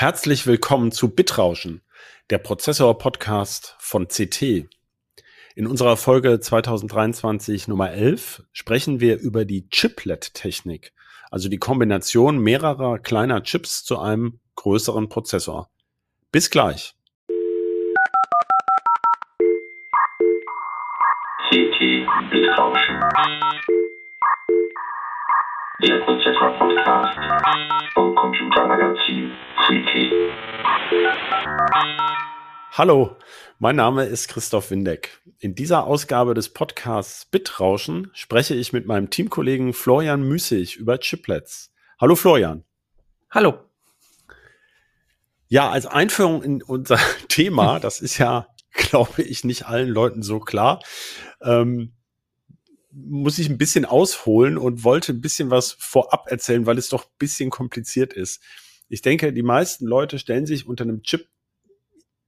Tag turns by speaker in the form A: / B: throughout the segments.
A: Herzlich willkommen zu Bitrauschen, der Prozessor-Podcast von CT. In unserer Folge 2023 Nummer 11 sprechen wir über die Chiplet-Technik, also die Kombination mehrerer kleiner Chips zu einem größeren Prozessor. Bis gleich.
B: CT Bitrauschen. Der Prozessor-Podcast vom Computermagazin Freaky.
A: Hallo, mein Name ist Christoph Windeck. In dieser Ausgabe des Podcasts Bitrauschen spreche ich mit meinem Teamkollegen Florian Müßig über Chiplets. Hallo Florian.
C: Hallo.
A: Ja, als Einführung in unser Thema, das ist ja, glaube ich, nicht allen Leuten so klar. Ähm, muss ich ein bisschen ausholen und wollte ein bisschen was vorab erzählen, weil es doch ein bisschen kompliziert ist. Ich denke, die meisten Leute stellen sich unter einem Chip,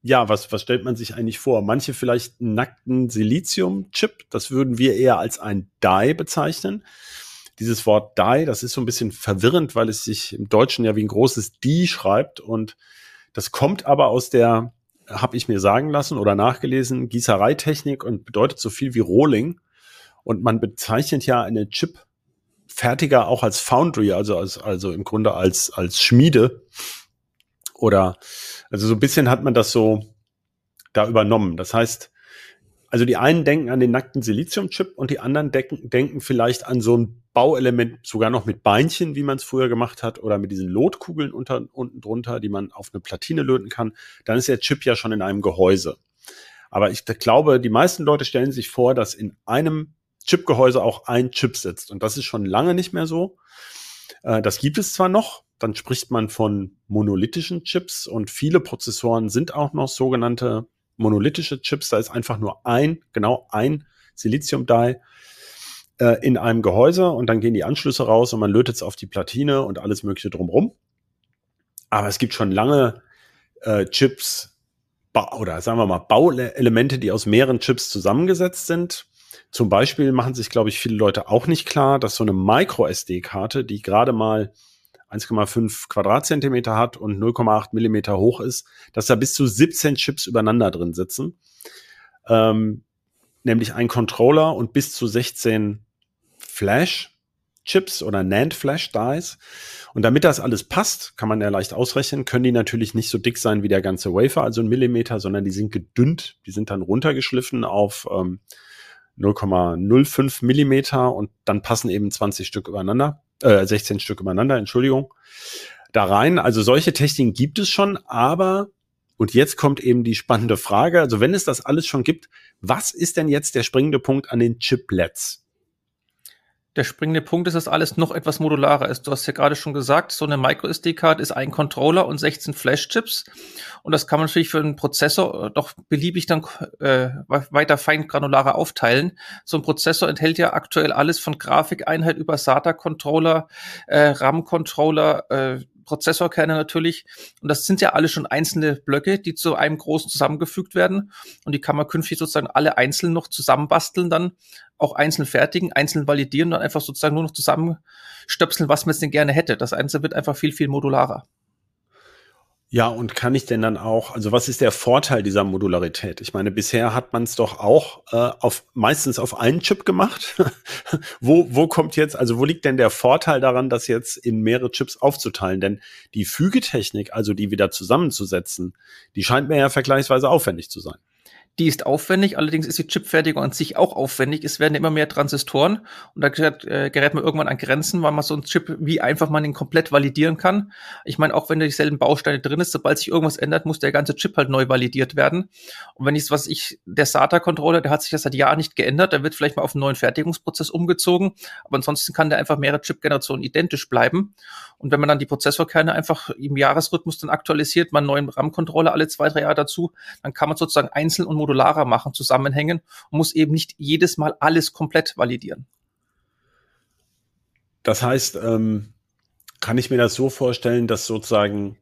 A: ja, was, was stellt man sich eigentlich vor? Manche vielleicht einen nackten Silizium-Chip, das würden wir eher als ein Die bezeichnen. Dieses Wort Die, das ist so ein bisschen verwirrend, weil es sich im Deutschen ja wie ein großes Die schreibt und das kommt aber aus der, habe ich mir sagen lassen oder nachgelesen, Gießereitechnik und bedeutet so viel wie Rolling. Und man bezeichnet ja eine Chip-Fertiger auch als Foundry, also als, also im Grunde als, als Schmiede. Oder, also so ein bisschen hat man das so da übernommen. Das heißt, also die einen denken an den nackten Silizium-Chip und die anderen denken, denken vielleicht an so ein Bauelement, sogar noch mit Beinchen, wie man es früher gemacht hat, oder mit diesen Lotkugeln unter, unten drunter, die man auf eine Platine löten kann. Dann ist der Chip ja schon in einem Gehäuse. Aber ich glaube, die meisten Leute stellen sich vor, dass in einem Chipgehäuse auch ein Chip sitzt. Und das ist schon lange nicht mehr so. Äh, das gibt es zwar noch, dann spricht man von monolithischen Chips und viele Prozessoren sind auch noch sogenannte monolithische Chips. Da ist einfach nur ein, genau ein Silizium-Die äh, in einem Gehäuse und dann gehen die Anschlüsse raus und man lötet es auf die Platine und alles Mögliche drumrum. Aber es gibt schon lange äh, Chips oder sagen wir mal Bauelemente, die aus mehreren Chips zusammengesetzt sind. Zum Beispiel machen sich, glaube ich, viele Leute auch nicht klar, dass so eine Micro-SD-Karte, die gerade mal 1,5 Quadratzentimeter hat und 0,8 Millimeter hoch ist, dass da bis zu 17 Chips übereinander drin sitzen. Ähm, nämlich ein Controller und bis zu 16 Flash-Chips oder NAND-Flash-Dies. Und damit das alles passt, kann man ja leicht ausrechnen, können die natürlich nicht so dick sein wie der ganze Wafer, also ein Millimeter, sondern die sind gedünnt, die sind dann runtergeschliffen auf ähm, 0,05 Millimeter und dann passen eben 20 Stück übereinander, äh, 16 Stück übereinander, Entschuldigung, da rein. Also solche Techniken gibt es schon, aber und jetzt kommt eben die spannende Frage. Also wenn es das alles schon gibt, was ist denn jetzt der springende Punkt an den Chiplets?
C: Der springende Punkt ist, dass alles noch etwas modularer ist. Du hast ja gerade schon gesagt, so eine MicroSD-Card ist ein Controller und 16 Flash-Chips. Und das kann man natürlich für einen Prozessor äh, doch beliebig dann äh, weiter fein granularer aufteilen. So ein Prozessor enthält ja aktuell alles von Grafikeinheit über SATA-Controller, äh, RAM-Controller, äh, Prozessorkerne natürlich. Und das sind ja alle schon einzelne Blöcke, die zu einem großen zusammengefügt werden. Und die kann man künftig sozusagen alle einzeln noch zusammenbasteln, dann auch einzeln fertigen, einzeln validieren und dann einfach sozusagen nur noch zusammenstöpseln, was man jetzt denn gerne hätte. Das Einzelne wird einfach viel, viel modularer.
A: Ja, und kann ich denn dann auch, also was ist der Vorteil dieser Modularität? Ich meine, bisher hat man es doch auch äh, auf meistens auf einen Chip gemacht. wo, wo kommt jetzt, also wo liegt denn der Vorteil daran, das jetzt in mehrere Chips aufzuteilen? Denn die Fügetechnik, also die wieder zusammenzusetzen, die scheint mir ja vergleichsweise aufwendig zu sein.
C: Die ist aufwendig, allerdings ist die Chipfertigung an sich auch aufwendig. Es werden immer mehr Transistoren und da gerät, äh, man irgendwann an Grenzen, weil man so ein Chip, wie einfach man ihn komplett validieren kann. Ich meine, auch wenn da dieselben Bausteine drin ist, sobald sich irgendwas ändert, muss der ganze Chip halt neu validiert werden. Und wenn ich, was ich, der SATA-Controller, der hat sich ja seit Jahren nicht geändert, der wird vielleicht mal auf einen neuen Fertigungsprozess umgezogen, aber ansonsten kann der einfach mehrere Chip-Generationen identisch bleiben. Und wenn man dann die Prozessorkerne einfach im Jahresrhythmus dann aktualisiert, man einen neuen RAM-Controller alle zwei, drei Jahre dazu, dann kann man sozusagen einzeln und modularer machen, zusammenhängen und muss eben nicht jedes Mal alles komplett validieren.
A: Das heißt, ähm, kann ich mir das so vorstellen, dass sozusagen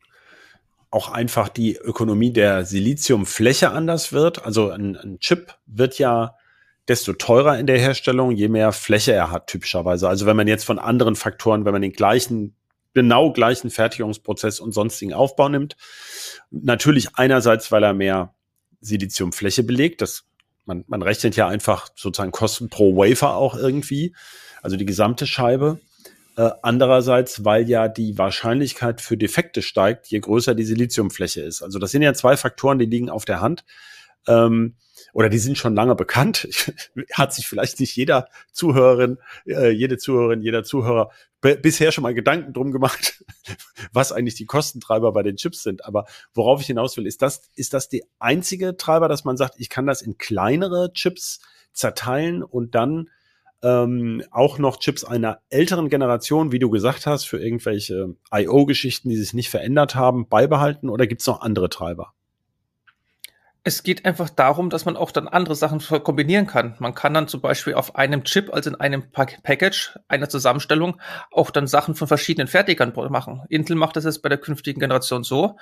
A: auch einfach die Ökonomie der Siliziumfläche anders wird? Also ein, ein Chip wird ja desto teurer in der Herstellung, je mehr Fläche er hat, typischerweise. Also wenn man jetzt von anderen Faktoren, wenn man den gleichen genau gleichen Fertigungsprozess und sonstigen Aufbau nimmt. Natürlich einerseits, weil er mehr Siliziumfläche belegt. Das, man, man rechnet ja einfach sozusagen Kosten pro Wafer auch irgendwie, also die gesamte Scheibe. Äh, andererseits, weil ja die Wahrscheinlichkeit für Defekte steigt, je größer die Siliziumfläche ist. Also das sind ja zwei Faktoren, die liegen auf der Hand. Ähm, oder die sind schon lange bekannt. Hat sich vielleicht nicht jeder Zuhörerin, äh, jede Zuhörerin, jeder Zuhörer bisher schon mal Gedanken drum gemacht, was eigentlich die Kostentreiber bei den Chips sind. Aber worauf ich hinaus will, ist das, ist das die einzige Treiber, dass man sagt, ich kann das in kleinere Chips zerteilen und dann ähm, auch noch Chips einer älteren Generation, wie du gesagt hast, für irgendwelche I.O.-Geschichten, die sich nicht verändert haben, beibehalten oder gibt es noch andere Treiber?
C: Es geht einfach darum, dass man auch dann andere Sachen kombinieren kann. Man kann dann zum Beispiel auf einem Chip, also in einem Package, einer Zusammenstellung, auch dann Sachen von verschiedenen Fertigern machen. Intel macht das jetzt bei der künftigen Generation so.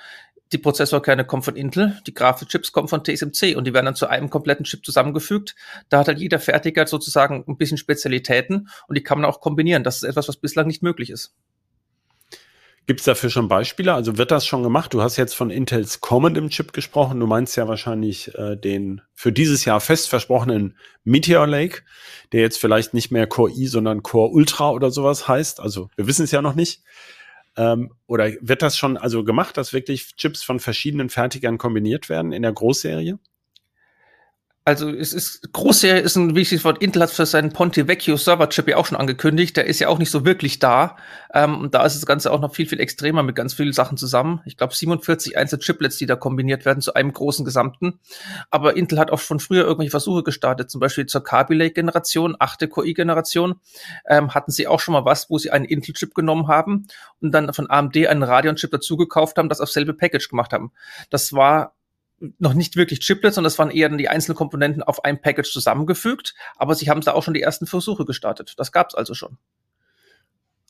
C: Die Prozessorkerne kommen von Intel, die Grafikchips kommen von TSMC und die werden dann zu einem kompletten Chip zusammengefügt. Da hat halt jeder Fertiger sozusagen ein bisschen Spezialitäten und die kann man auch kombinieren. Das ist etwas, was bislang nicht möglich ist.
A: Gibt es dafür schon Beispiele? Also wird das schon gemacht? Du hast jetzt von Intels Common Chip gesprochen. Du meinst ja wahrscheinlich äh, den für dieses Jahr fest versprochenen Meteor Lake, der jetzt vielleicht nicht mehr Core i, sondern Core Ultra oder sowas heißt. Also wir wissen es ja noch nicht. Ähm, oder wird das schon also gemacht, dass wirklich Chips von verschiedenen Fertigern kombiniert werden in der Großserie?
C: Also es ist Großserie ist ein wichtiges Wort. Intel hat für seinen Ponte Vecchio Server Chip ja auch schon angekündigt. Der ist ja auch nicht so wirklich da. Ähm, und da ist das Ganze auch noch viel viel extremer mit ganz vielen Sachen zusammen. Ich glaube 47 einzelne Chiplets, die da kombiniert werden zu einem großen Gesamten. Aber Intel hat auch schon früher irgendwelche Versuche gestartet. Zum Beispiel zur Kaby Lake Generation, achte Core Generation, ähm, hatten sie auch schon mal was, wo sie einen Intel Chip genommen haben und dann von AMD einen Radeon Chip dazu gekauft haben, das auf selbe Package gemacht haben. Das war noch nicht wirklich Chiplets, sondern das waren eher dann die einzelnen Komponenten auf einem Package zusammengefügt. Aber sie haben da auch schon die ersten Versuche gestartet. Das gab es also schon.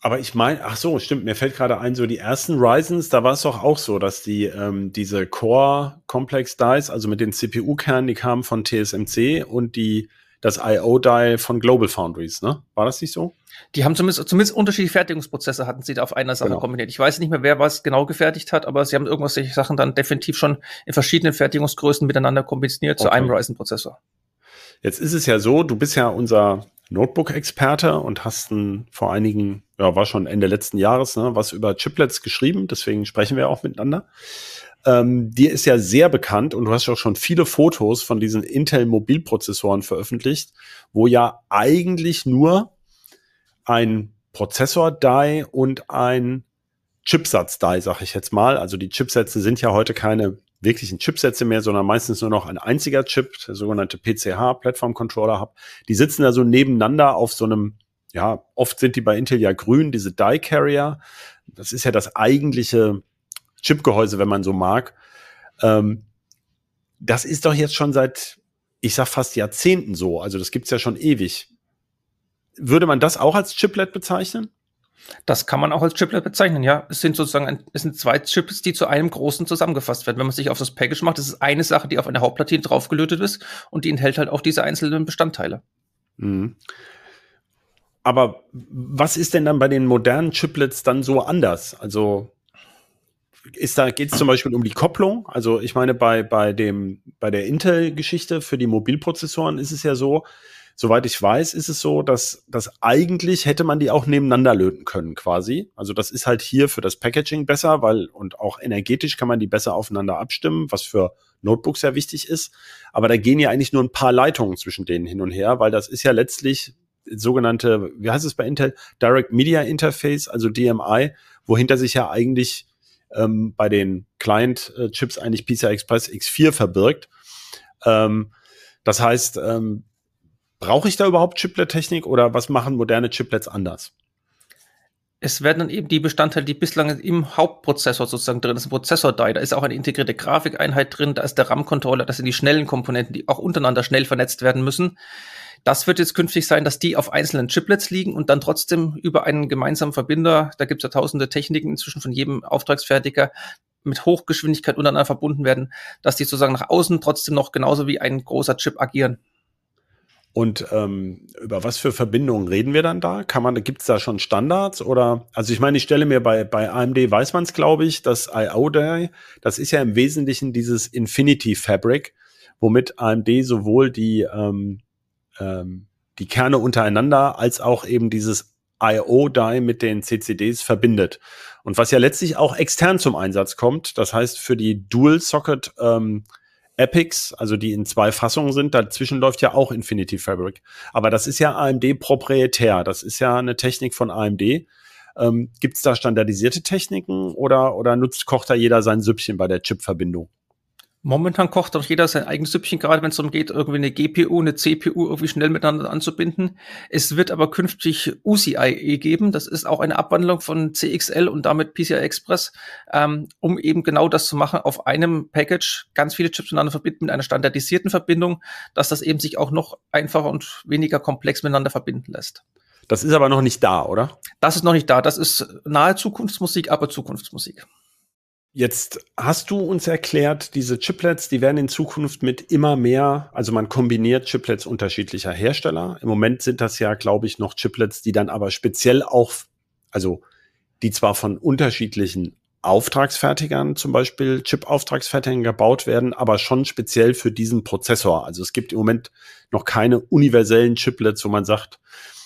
A: Aber ich meine, ach so, stimmt, mir fällt gerade ein, so die ersten Ryzens, da war es doch auch so, dass die ähm, diese Core Complex Dice, also mit den CPU-Kernen, die kamen von TSMC und die das IO-Die von Global Foundries, ne? War das nicht so?
C: Die haben zumindest, zumindest unterschiedliche Fertigungsprozesse hatten sie da auf einer Sache genau. kombiniert. Ich weiß nicht mehr, wer was genau gefertigt hat, aber sie haben irgendwas solche Sachen dann definitiv schon in verschiedenen Fertigungsgrößen miteinander kombiniert okay. zu einem Ryzen-Prozessor.
A: Jetzt ist es ja so, du bist ja unser Notebook-Experte und hast ein, vor einigen, ja, war schon Ende letzten Jahres, ne, was über Chiplets geschrieben, deswegen sprechen wir auch miteinander. Ähm, dir ist ja sehr bekannt und du hast ja auch schon viele Fotos von diesen Intel-Mobilprozessoren veröffentlicht, wo ja eigentlich nur ein Prozessor-Die und ein Chipsatz-Die, sag ich jetzt mal. Also die Chipsätze sind ja heute keine wirklichen Chipsätze mehr, sondern meistens nur noch ein einziger Chip, der sogenannte PCH, Platform Controller Hub. Die sitzen da so nebeneinander auf so einem, ja, oft sind die bei Intel ja grün, diese Die Carrier. Das ist ja das eigentliche Chipgehäuse, wenn man so mag. Ähm, das ist doch jetzt schon seit, ich sag fast Jahrzehnten so. Also das gibt's ja schon ewig. Würde man das auch als Chiplet bezeichnen?
C: Das kann man auch als Chiplet bezeichnen, ja. Es sind sozusagen ein, es sind zwei Chips, die zu einem großen zusammengefasst werden. Wenn man sich auf das Package macht, das ist eine Sache, die auf einer Hauptplatine draufgelötet ist und die enthält halt auch diese einzelnen Bestandteile. Mhm.
A: Aber was ist denn dann bei den modernen Chiplets dann so anders? Also ist da geht es zum Beispiel um die Kopplung. Also ich meine, bei, bei dem, bei der Intel-Geschichte für die Mobilprozessoren ist es ja so, soweit ich weiß, ist es so, dass, dass eigentlich hätte man die auch nebeneinander löten können, quasi. Also das ist halt hier für das Packaging besser, weil und auch energetisch kann man die besser aufeinander abstimmen, was für Notebooks sehr wichtig ist. Aber da gehen ja eigentlich nur ein paar Leitungen zwischen denen hin und her, weil das ist ja letztlich sogenannte, wie heißt es bei Intel, Direct Media Interface, also DMI, wohinter sich ja eigentlich ähm, bei den Client-Chips eigentlich PCI Express X4 verbirgt. Ähm, das heißt, ähm, brauche ich da überhaupt Chiplet-Technik oder was machen moderne Chiplets anders?
C: es werden dann eben die Bestandteile, die bislang im Hauptprozessor sozusagen drin ist, ein Prozessor-Die, da ist auch eine integrierte Grafikeinheit drin, da ist der RAM-Controller, das sind die schnellen Komponenten, die auch untereinander schnell vernetzt werden müssen. Das wird jetzt künftig sein, dass die auf einzelnen Chiplets liegen und dann trotzdem über einen gemeinsamen Verbinder, da gibt es ja tausende Techniken inzwischen von jedem Auftragsfertiger, mit Hochgeschwindigkeit untereinander verbunden werden, dass die sozusagen nach außen trotzdem noch genauso wie ein großer Chip agieren.
A: Und ähm, über was für Verbindungen reden wir dann da? Kann man, gibt es da schon Standards oder? Also ich meine, ich stelle mir bei bei AMD weiß man es, glaube ich, das IO-Die, das ist ja im Wesentlichen dieses Infinity Fabric, womit AMD sowohl die ähm, ähm, die Kerne untereinander als auch eben dieses IO-Die mit den CCDs verbindet. Und was ja letztlich auch extern zum Einsatz kommt, das heißt für die Dual-Socket ähm, Epics, also die in zwei Fassungen sind, dazwischen läuft ja auch Infinity Fabric. Aber das ist ja AMD proprietär, das ist ja eine Technik von AMD. Ähm, Gibt es da standardisierte Techniken oder, oder nutzt, kocht da jeder sein Süppchen bei der Chip-Verbindung?
C: Momentan kocht doch jeder sein eigenes Süppchen, gerade wenn es darum geht, irgendwie eine GPU, eine CPU irgendwie schnell miteinander anzubinden. Es wird aber künftig UCIe geben. Das ist auch eine Abwandlung von CXL und damit PCI Express, ähm, um eben genau das zu machen, auf einem Package ganz viele Chips miteinander verbinden mit einer standardisierten Verbindung, dass das eben sich auch noch einfacher und weniger komplex miteinander verbinden lässt.
A: Das ist aber noch nicht da, oder?
C: Das ist noch nicht da. Das ist nahe Zukunftsmusik, aber Zukunftsmusik.
A: Jetzt hast du uns erklärt, diese Chiplets, die werden in Zukunft mit immer mehr, also man kombiniert Chiplets unterschiedlicher Hersteller. Im Moment sind das ja, glaube ich, noch Chiplets, die dann aber speziell auch, also die zwar von unterschiedlichen Auftragsfertigern, zum Beispiel Chip-Auftragsfertigern gebaut werden, aber schon speziell für diesen Prozessor. Also es gibt im Moment noch keine universellen Chiplets, wo man sagt,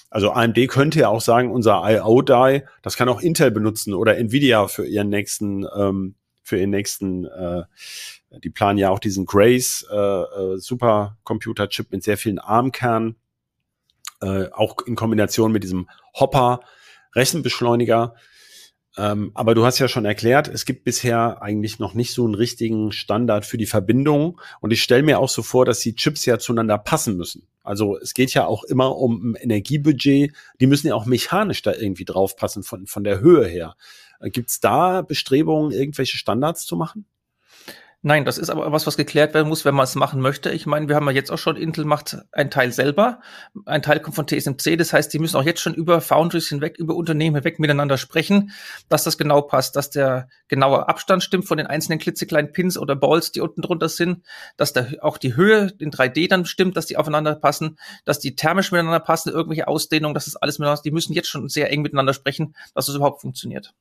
A: also AMD könnte ja auch sagen, unser IO-Die, das kann auch Intel benutzen oder Nvidia für ihren nächsten ähm, für ihren nächsten, äh, die planen ja auch diesen Grace äh, äh, Supercomputer-Chip mit sehr vielen ARM-Kernen, äh, auch in Kombination mit diesem Hopper Rechenbeschleuniger. Ähm, aber du hast ja schon erklärt, es gibt bisher eigentlich noch nicht so einen richtigen Standard für die Verbindung. Und ich stelle mir auch so vor, dass die Chips ja zueinander passen müssen. Also es geht ja auch immer um ein Energiebudget. Die müssen ja auch mechanisch da irgendwie draufpassen von, von der Höhe her. Gibt es da Bestrebungen, irgendwelche Standards zu machen?
C: Nein, das ist aber was, was geklärt werden muss, wenn man es machen möchte. Ich meine, wir haben ja jetzt auch schon, Intel macht ein Teil selber. Ein Teil kommt von TSMC. Das heißt, die müssen auch jetzt schon über Foundries hinweg, über Unternehmen hinweg miteinander sprechen, dass das genau passt, dass der genaue Abstand stimmt von den einzelnen klitzekleinen Pins oder Balls, die unten drunter sind, dass da auch die Höhe in 3D dann stimmt, dass die aufeinander passen, dass die thermisch miteinander passen, irgendwelche Ausdehnungen, das ist alles miteinander. Die müssen jetzt schon sehr eng miteinander sprechen, dass es überhaupt funktioniert.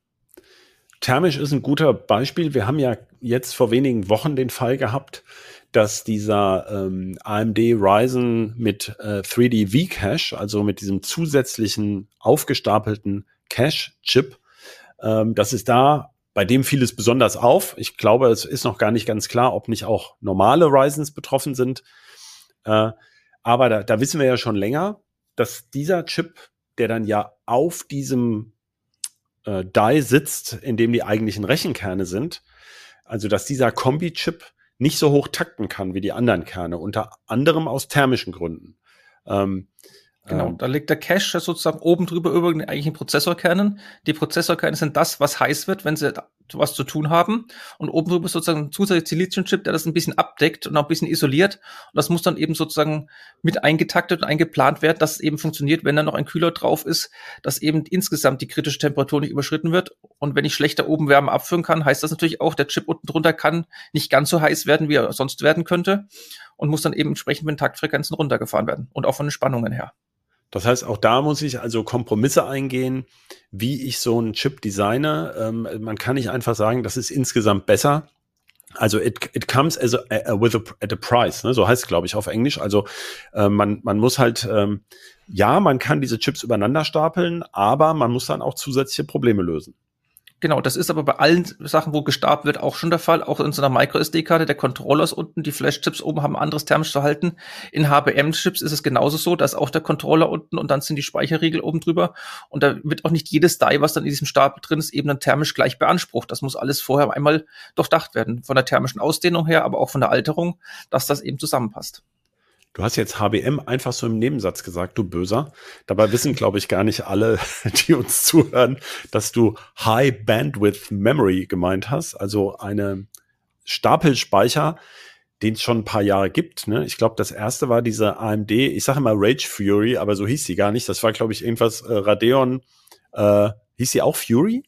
A: Thermisch ist ein guter Beispiel. Wir haben ja jetzt vor wenigen Wochen den Fall gehabt, dass dieser ähm, AMD Ryzen mit äh, 3D V-Cache, also mit diesem zusätzlichen aufgestapelten Cache-Chip, ähm, dass es da bei dem fiel es besonders auf. Ich glaube, es ist noch gar nicht ganz klar, ob nicht auch normale Ryzens betroffen sind. Äh, aber da, da wissen wir ja schon länger, dass dieser Chip, der dann ja auf diesem äh, Die sitzt, in dem die eigentlichen Rechenkerne sind. Also dass dieser Kombi-Chip nicht so hoch takten kann wie die anderen Kerne, unter anderem aus thermischen Gründen. Ähm,
C: Genau, ähm, da liegt der Cache sozusagen oben drüber über den eigentlichen Prozessorkernen. Die Prozessorkerne sind das, was heiß wird, wenn sie was zu tun haben. Und oben drüber ist sozusagen ein zusätzlicher Siliziumchip, der das ein bisschen abdeckt und auch ein bisschen isoliert. Und das muss dann eben sozusagen mit eingetaktet und eingeplant werden, dass es eben funktioniert, wenn da noch ein Kühler drauf ist, dass eben insgesamt die kritische Temperatur nicht überschritten wird. Und wenn ich schlechter oben Wärme abführen kann, heißt das natürlich auch, der Chip unten drunter kann nicht ganz so heiß werden, wie er sonst werden könnte. Und muss dann eben entsprechend mit den Taktfrequenzen runtergefahren werden. Und auch von den Spannungen her.
A: Das heißt, auch da muss ich also Kompromisse eingehen, wie ich so einen Chip designe. Ähm, man kann nicht einfach sagen, das ist insgesamt besser. Also it, it comes as a, a, with a, at a price, ne? so heißt es, glaube ich, auf Englisch. Also äh, man, man muss halt, ähm, ja, man kann diese Chips übereinander stapeln, aber man muss dann auch zusätzliche Probleme lösen.
C: Genau, das ist aber bei allen Sachen, wo gestartet wird, auch schon der Fall. Auch in so einer Micro-SD-Karte, der Controller ist unten, die Flash-Chips oben haben anderes thermisches Verhalten. In HBM-Chips ist es genauso so, da ist auch der Controller unten und dann sind die Speicherriegel oben drüber. Und da wird auch nicht jedes Die, was dann in diesem Stapel drin ist, eben dann thermisch gleich beansprucht. Das muss alles vorher einmal durchdacht werden. Von der thermischen Ausdehnung her, aber auch von der Alterung, dass das eben zusammenpasst.
A: Du hast jetzt HBM einfach so im Nebensatz gesagt, du Böser. Dabei wissen, glaube ich, gar nicht alle, die uns zuhören, dass du High Bandwidth Memory gemeint hast, also eine Stapelspeicher, den es schon ein paar Jahre gibt. Ne? Ich glaube, das erste war diese AMD, ich sage immer Rage Fury, aber so hieß sie gar nicht. Das war, glaube ich, irgendwas äh, Radeon. Äh, hieß sie auch Fury?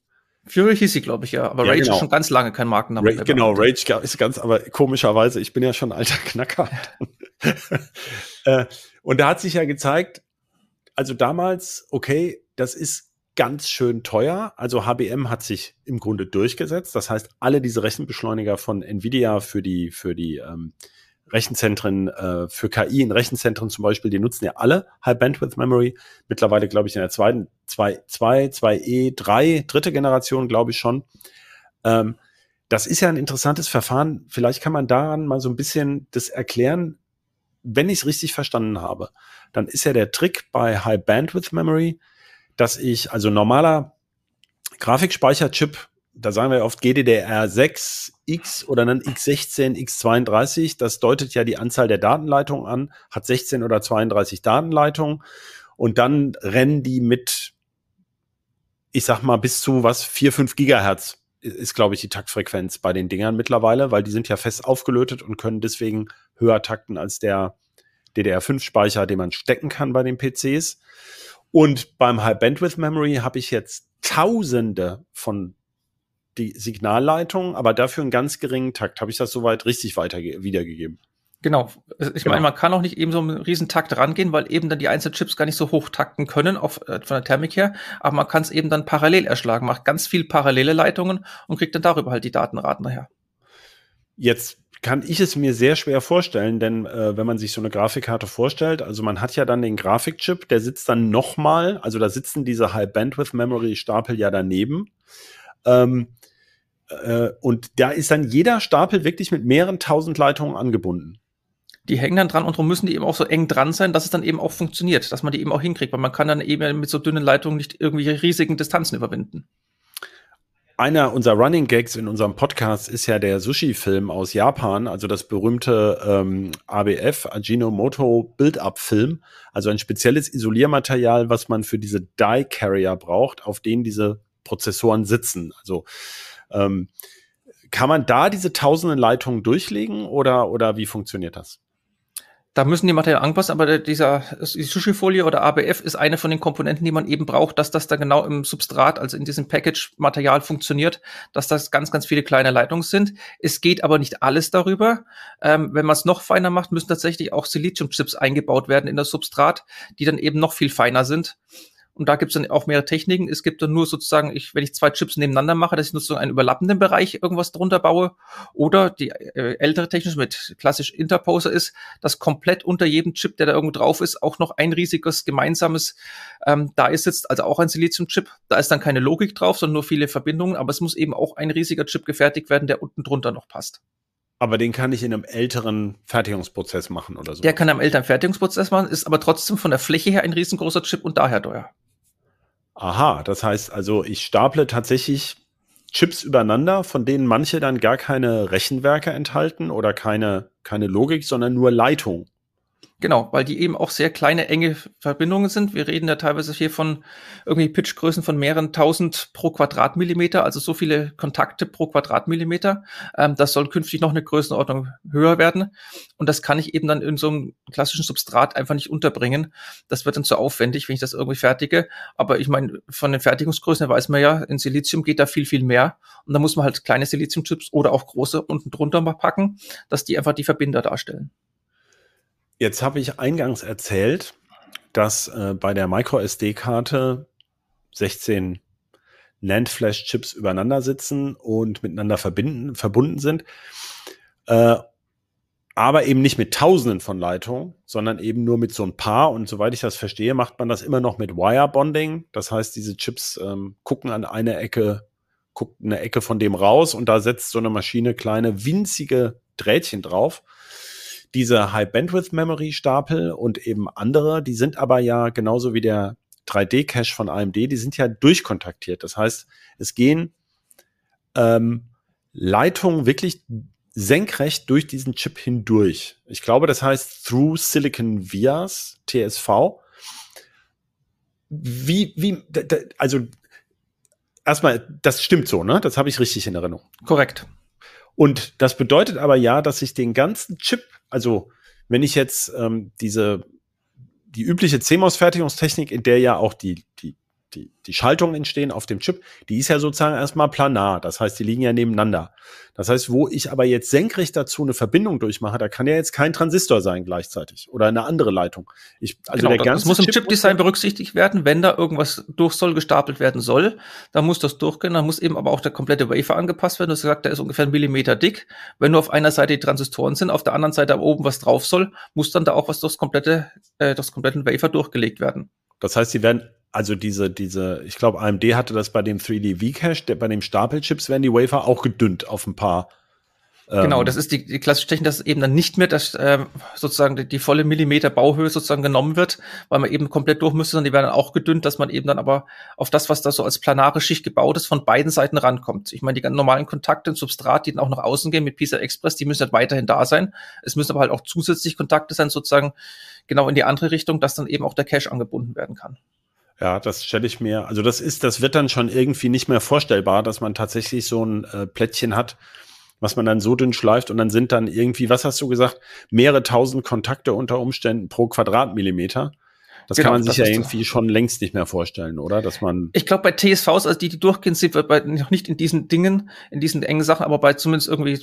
C: Fury hieß sie, glaube ich, ja. Aber ja, Rage genau. ist schon ganz lange kein Markenname.
A: Ra genau, Rage ist ganz, aber komischerweise, ich bin ja schon ein alter Knacker. äh, und da hat sich ja gezeigt, also damals, okay, das ist ganz schön teuer. Also HBM hat sich im Grunde durchgesetzt. Das heißt, alle diese Rechenbeschleuniger von Nvidia für die, für die ähm, Rechenzentren, äh, für KI in Rechenzentren zum Beispiel, die nutzen ja alle High Bandwidth Memory. Mittlerweile, glaube ich, in der zweiten, zwei, zwei, zwei E, drei, dritte Generation, glaube ich schon. Ähm, das ist ja ein interessantes Verfahren. Vielleicht kann man daran mal so ein bisschen das erklären, wenn ich es richtig verstanden habe. Dann ist ja der Trick bei High Bandwidth Memory, dass ich, also normaler Grafikspeicherchip da sagen wir oft GDDR6X oder dann X16, X32. Das deutet ja die Anzahl der Datenleitungen an, hat 16 oder 32 Datenleitungen und dann rennen die mit, ich sag mal, bis zu was, 4, 5 Gigahertz ist, glaube ich, die Taktfrequenz bei den Dingern mittlerweile, weil die sind ja fest aufgelötet und können deswegen höher takten als der DDR5-Speicher, den man stecken kann bei den PCs. Und beim High Bandwidth Memory habe ich jetzt Tausende von die Signalleitung, aber dafür einen ganz geringen Takt. Habe ich das soweit richtig weiter wiedergegeben?
C: Genau. Ich genau. meine, man kann auch nicht eben so einen riesen Takt rangehen, weil eben dann die einzelnen Chips gar nicht so hoch takten können auf, äh, von der Thermik her. Aber man kann es eben dann parallel erschlagen, macht ganz viel parallele Leitungen und kriegt dann darüber halt die Datenraten nachher.
A: Jetzt kann ich es mir sehr schwer vorstellen, denn äh, wenn man sich so eine Grafikkarte vorstellt, also man hat ja dann den Grafikchip, der sitzt dann nochmal, also da sitzen diese High Bandwidth Memory Stapel ja daneben. Ähm, äh, und da ist dann jeder Stapel wirklich mit mehreren tausend Leitungen angebunden.
C: Die hängen dann dran und darum müssen die eben auch so eng dran sein, dass es dann eben auch funktioniert, dass man die eben auch hinkriegt, weil man kann dann eben mit so dünnen Leitungen nicht irgendwie riesigen Distanzen überwinden.
A: Einer unserer Running Gags in unserem Podcast ist ja der Sushi-Film aus Japan, also das berühmte ähm, ABF, Ajinomoto Build-Up-Film, also ein spezielles Isoliermaterial, was man für diese Die-Carrier braucht, auf denen diese Prozessoren sitzen. Also ähm, kann man da diese tausenden Leitungen durchlegen oder, oder wie funktioniert das?
C: Da müssen die Materialien anpassen, aber dieser die Sushi-Folie oder ABF ist eine von den Komponenten, die man eben braucht, dass das da genau im Substrat, also in diesem Package-Material funktioniert, dass das ganz, ganz viele kleine Leitungen sind. Es geht aber nicht alles darüber. Ähm, wenn man es noch feiner macht, müssen tatsächlich auch Silizium-Chips eingebaut werden in das Substrat, die dann eben noch viel feiner sind. Und da gibt es dann auch mehrere Techniken. Es gibt dann nur sozusagen, ich, wenn ich zwei Chips nebeneinander mache, dass ich nur so einen überlappenden Bereich irgendwas drunter baue. Oder die äh, ältere Technik mit klassisch Interposer ist, dass komplett unter jedem Chip, der da irgendwo drauf ist, auch noch ein riesiges gemeinsames ähm, da ist jetzt also auch ein Silizium-Chip. Da ist dann keine Logik drauf, sondern nur viele Verbindungen. Aber es muss eben auch ein riesiger Chip gefertigt werden, der unten drunter noch passt.
A: Aber den kann ich in einem älteren Fertigungsprozess machen oder so.
C: Der kann einem älteren Fertigungsprozess machen, ist aber trotzdem von der Fläche her ein riesengroßer Chip und daher teuer.
A: Aha, das heißt also, ich staple tatsächlich Chips übereinander, von denen manche dann gar keine Rechenwerke enthalten oder keine, keine Logik, sondern nur Leitung.
C: Genau, weil die eben auch sehr kleine, enge Verbindungen sind. Wir reden ja teilweise hier von irgendwie Pitchgrößen von mehreren tausend pro Quadratmillimeter, also so viele Kontakte pro Quadratmillimeter. Ähm, das soll künftig noch eine Größenordnung höher werden. Und das kann ich eben dann in so einem klassischen Substrat einfach nicht unterbringen. Das wird dann zu aufwendig, wenn ich das irgendwie fertige. Aber ich meine, von den Fertigungsgrößen weiß man ja, in Silizium geht da viel, viel mehr. Und da muss man halt kleine Siliziumchips oder auch große unten drunter mal packen, dass die einfach die Verbinder darstellen.
A: Jetzt habe ich eingangs erzählt, dass äh, bei der MicroSD-Karte 16 NAND-Flash-Chips übereinander sitzen und miteinander verbinden, verbunden sind. Äh, aber eben nicht mit Tausenden von Leitungen, sondern eben nur mit so ein paar. Und soweit ich das verstehe, macht man das immer noch mit Wire Bonding. Das heißt, diese Chips ähm, gucken an eine Ecke, guckt eine Ecke von dem raus und da setzt so eine Maschine kleine winzige Drähtchen drauf diese High Bandwidth Memory Stapel und eben andere, die sind aber ja genauso wie der 3D-Cache von AMD, die sind ja durchkontaktiert. Das heißt, es gehen ähm, Leitungen wirklich senkrecht durch diesen Chip hindurch. Ich glaube, das heißt Through Silicon Vias, TSV. Wie, wie, also erstmal, das stimmt so, ne? Das habe ich richtig in Erinnerung.
C: Korrekt.
A: Und das bedeutet aber ja, dass ich den ganzen Chip also wenn ich jetzt ähm, diese die übliche CMOS-Fertigungstechnik, in der ja auch die, die die, die Schaltungen entstehen auf dem Chip, die ist ja sozusagen erstmal planar. Das heißt, die liegen ja nebeneinander. Das heißt, wo ich aber jetzt senkrecht dazu eine Verbindung durchmache, da kann ja jetzt kein Transistor sein gleichzeitig oder eine andere Leitung. Ich,
C: also genau, der ganze das muss im Chip-Design berücksichtigt werden, wenn da irgendwas durch soll, gestapelt werden soll, dann muss das durchgehen, dann muss eben aber auch der komplette Wafer angepasst werden. Du hast gesagt, der ist ungefähr ein Millimeter dick. Wenn nur auf einer Seite die Transistoren sind, auf der anderen Seite oben was drauf soll, muss dann da auch was durchs komplette, äh, durchs kompletten Wafer durchgelegt werden.
A: Das heißt, sie werden also diese, diese, ich glaube, AMD hatte das bei dem 3D V-Cache, bei dem Stapelchips werden die Wafer auch gedünnt auf ein paar.
C: Ähm genau, das ist die, die klassische Technik, dass eben dann nicht mehr das, äh, sozusagen die, die, volle Millimeter Bauhöhe sozusagen genommen wird, weil man eben komplett durch müsste, sondern die werden dann auch gedünnt, dass man eben dann aber auf das, was da so als planare Schicht gebaut ist, von beiden Seiten rankommt. Ich meine, die ganz normalen Kontakte und Substrat, die dann auch nach außen gehen mit PISA Express, die müssen halt weiterhin da sein. Es müssen aber halt auch zusätzlich Kontakte sein, sozusagen genau in die andere Richtung, dass dann eben auch der Cache angebunden werden kann.
A: Ja, das stelle ich mir, also das ist, das wird dann schon irgendwie nicht mehr vorstellbar, dass man tatsächlich so ein äh, Plättchen hat, was man dann so dünn schleift und dann sind dann irgendwie, was hast du gesagt, mehrere tausend Kontakte unter Umständen pro Quadratmillimeter. Das genau, kann man sich ja irgendwie schon längst nicht mehr vorstellen, oder? Dass man.
C: Ich glaube, bei TSVs, also die, die durchgehen, sind wir bei, noch nicht in diesen Dingen, in diesen engen Sachen, aber bei zumindest irgendwie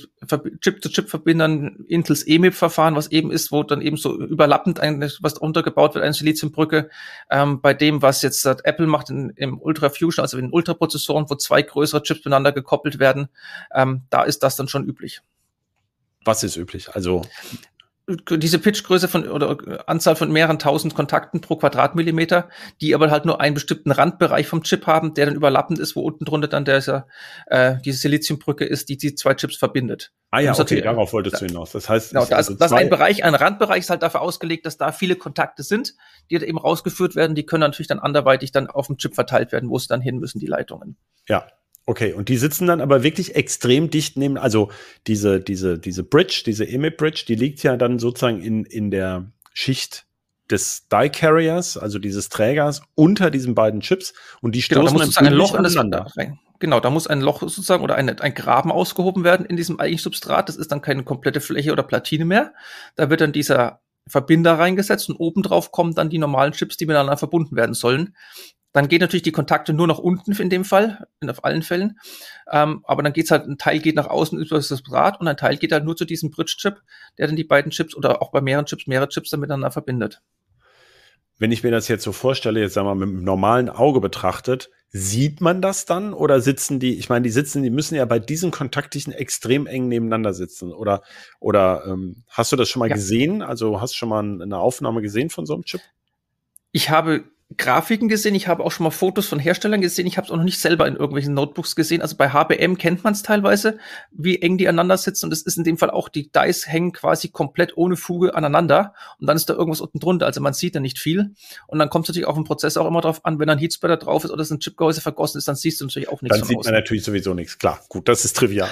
C: Chip-zu-Chip-Verbindern, Intels EMIB-Verfahren, was eben ist, wo dann eben so überlappend ein, was untergebaut wird, eine Siliziumbrücke, ähm, bei dem, was jetzt Apple macht in, im Ultra Fusion, also in Ultraprozessoren, wo zwei größere Chips miteinander gekoppelt werden, ähm, da ist das dann schon üblich.
A: Was ist üblich? Also
C: diese Pitchgröße von oder Anzahl von mehreren tausend Kontakten pro Quadratmillimeter, die aber halt nur einen bestimmten Randbereich vom Chip haben, der dann überlappend ist, wo unten drunter dann der, äh, diese Siliziumbrücke ist, die die zwei Chips verbindet.
A: Ah ja, okay, darauf wolltest du hinaus. Das heißt,
C: genau, das, also das ein Bereich, ein Randbereich ist halt dafür ausgelegt, dass da viele Kontakte sind, die eben rausgeführt werden. Die können natürlich dann anderweitig dann auf dem Chip verteilt werden, wo es dann hin müssen, die Leitungen.
A: Ja, Okay, und die sitzen dann aber wirklich extrem dicht neben, also diese, diese, diese Bridge, diese EMIB Bridge, die liegt ja dann sozusagen in, in der Schicht des Die Carriers, also dieses Trägers, unter diesen beiden Chips und die
C: stoßen genau, da muss ein Loch aneinander rein. Genau, da muss ein Loch sozusagen oder ein, ein Graben ausgehoben werden in diesem eigentlichen Substrat. Das ist dann keine komplette Fläche oder Platine mehr. Da wird dann dieser Verbinder reingesetzt und obendrauf kommen dann die normalen Chips, die miteinander verbunden werden sollen. Dann gehen natürlich die Kontakte nur nach unten in dem Fall, in auf allen Fällen. Ähm, aber dann geht's halt, ein Teil geht nach außen über das Rad und ein Teil geht halt nur zu diesem Bridge-Chip, der dann die beiden Chips oder auch bei mehreren Chips mehrere Chips dann miteinander verbindet.
A: Wenn ich mir das jetzt so vorstelle, jetzt sagen wir mal mit dem normalen Auge betrachtet, sieht man das dann oder sitzen die, ich meine, die sitzen, die müssen ja bei diesen Kontaktichen extrem eng nebeneinander sitzen oder, oder ähm, hast du das schon mal ja. gesehen? Also hast du schon mal eine Aufnahme gesehen von so einem Chip?
C: Ich habe Grafiken gesehen, ich habe auch schon mal Fotos von Herstellern gesehen, ich habe es auch noch nicht selber in irgendwelchen Notebooks gesehen. Also bei HBM kennt man es teilweise, wie eng die aneinander sitzen und es ist in dem Fall auch, die Dice hängen quasi komplett ohne Fuge aneinander und dann ist da irgendwas unten drunter, also man sieht da nicht viel und dann kommt es natürlich auch im Prozess auch immer drauf an, wenn ein Heatspreader drauf ist oder es ein Chipgehäuse vergossen ist, dann siehst du natürlich auch nichts
A: Dann sieht man natürlich sowieso nichts, klar, gut, das ist trivial.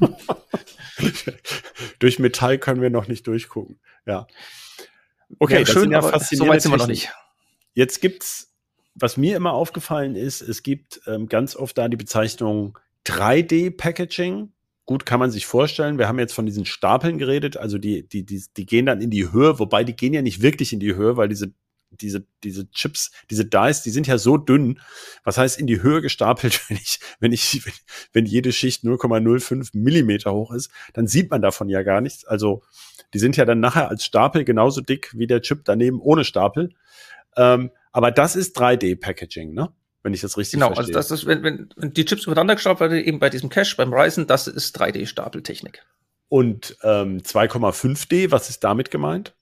A: Durch Metall können wir noch nicht durchgucken, ja.
C: Okay, ja, schön, ja aber so weit sind wir noch nicht.
A: Jetzt gibt's, was mir immer aufgefallen ist, es gibt ähm, ganz oft da die Bezeichnung 3D-Packaging. Gut, kann man sich vorstellen. Wir haben jetzt von diesen Stapeln geredet, also die, die, die, die gehen dann in die Höhe, wobei die gehen ja nicht wirklich in die Höhe, weil diese diese, diese Chips, diese Dice, die sind ja so dünn. Was heißt in die Höhe gestapelt, wenn ich, wenn ich, wenn, jede Schicht 0,05 Millimeter hoch ist, dann sieht man davon ja gar nichts. Also, die sind ja dann nachher als Stapel genauso dick wie der Chip daneben ohne Stapel. Ähm, aber das ist 3D-Packaging, ne? Wenn ich das richtig
C: genau, verstehe. Genau, also das ist, wenn, wenn, wenn die Chips übereinander gestapelt werden, eben bei diesem Cache, beim Ryzen, das ist 3D-Stapeltechnik.
A: Und ähm, 2,5D, was ist damit gemeint?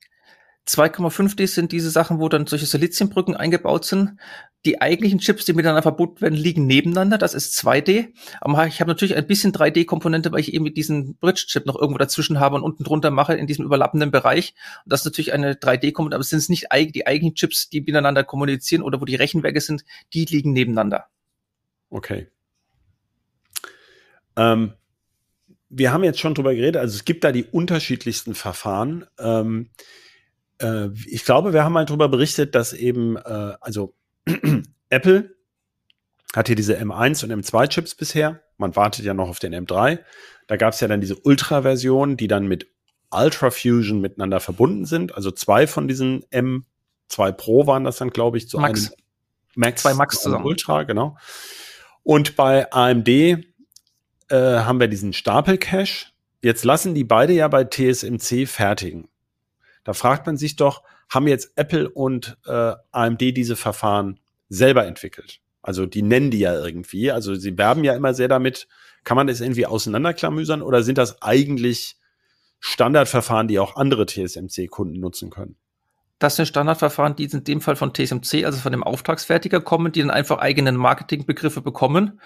C: 2,5D sind diese Sachen, wo dann solche Siliziumbrücken eingebaut sind. Die eigentlichen Chips, die miteinander verbunden werden, liegen nebeneinander. Das ist 2D. Aber ich habe natürlich ein bisschen 3D-Komponente, weil ich eben diesen Bridge-Chip noch irgendwo dazwischen habe und unten drunter mache in diesem überlappenden Bereich. Und das ist natürlich eine 3D-Komponente, aber es sind nicht die eigentlichen Chips, die miteinander kommunizieren oder wo die Rechenwerke sind, die liegen nebeneinander.
A: Okay. Ähm, wir haben jetzt schon drüber geredet, also es gibt da die unterschiedlichsten Verfahren. Ähm, äh, ich glaube, wir haben mal darüber berichtet, dass eben, äh, also Apple hat hier diese M1 und M2 Chips bisher. Man wartet ja noch auf den M3. Da gab es ja dann diese Ultra-Version, die dann mit Ultra Fusion miteinander verbunden sind. Also zwei von diesen M2 Pro waren das dann, glaube ich, zu
C: Max.
A: einem Max,
C: Zwei Max zusammen.
A: Ultra, genau. Und bei AMD äh, haben wir diesen Stapel-Cache. Jetzt lassen die beide ja bei TSMC fertigen. Da fragt man sich doch, haben jetzt Apple und äh, AMD diese Verfahren selber entwickelt? Also die nennen die ja irgendwie. Also sie werben ja immer sehr damit. Kann man das irgendwie auseinanderklamüsern oder sind das eigentlich Standardverfahren, die auch andere TSMC-Kunden nutzen können?
C: Das sind Standardverfahren, die in dem Fall von TSMC, also von dem Auftragsfertiger kommen, die dann einfach eigenen Marketingbegriffe bekommen.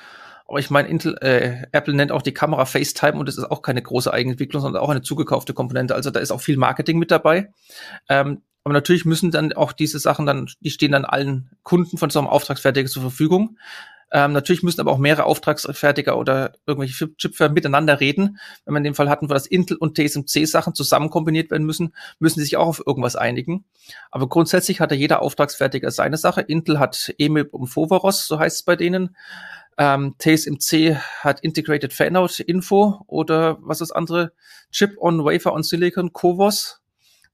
C: Aber ich meine, Intel, äh, Apple nennt auch die Kamera FaceTime und das ist auch keine große Eigenentwicklung, sondern auch eine zugekaufte Komponente. Also da ist auch viel Marketing mit dabei. Ähm, aber natürlich müssen dann auch diese Sachen dann, die stehen dann allen Kunden von so einem Auftragsfertiger zur Verfügung. Ähm, natürlich müssen aber auch mehrere Auftragsfertiger oder irgendwelche Chipfirmen miteinander reden. Wenn man dem Fall hatten, wo das Intel und TSMC Sachen zusammen kombiniert werden müssen, müssen sie sich auch auf irgendwas einigen. Aber grundsätzlich hatte jeder Auftragsfertiger seine Sache. Intel hat EMIB und Foveros, so heißt es bei denen. Ähm, TSMC hat Integrated Fanout Info oder was ist das andere? Chip on Wafer on Silicon, CoVOS.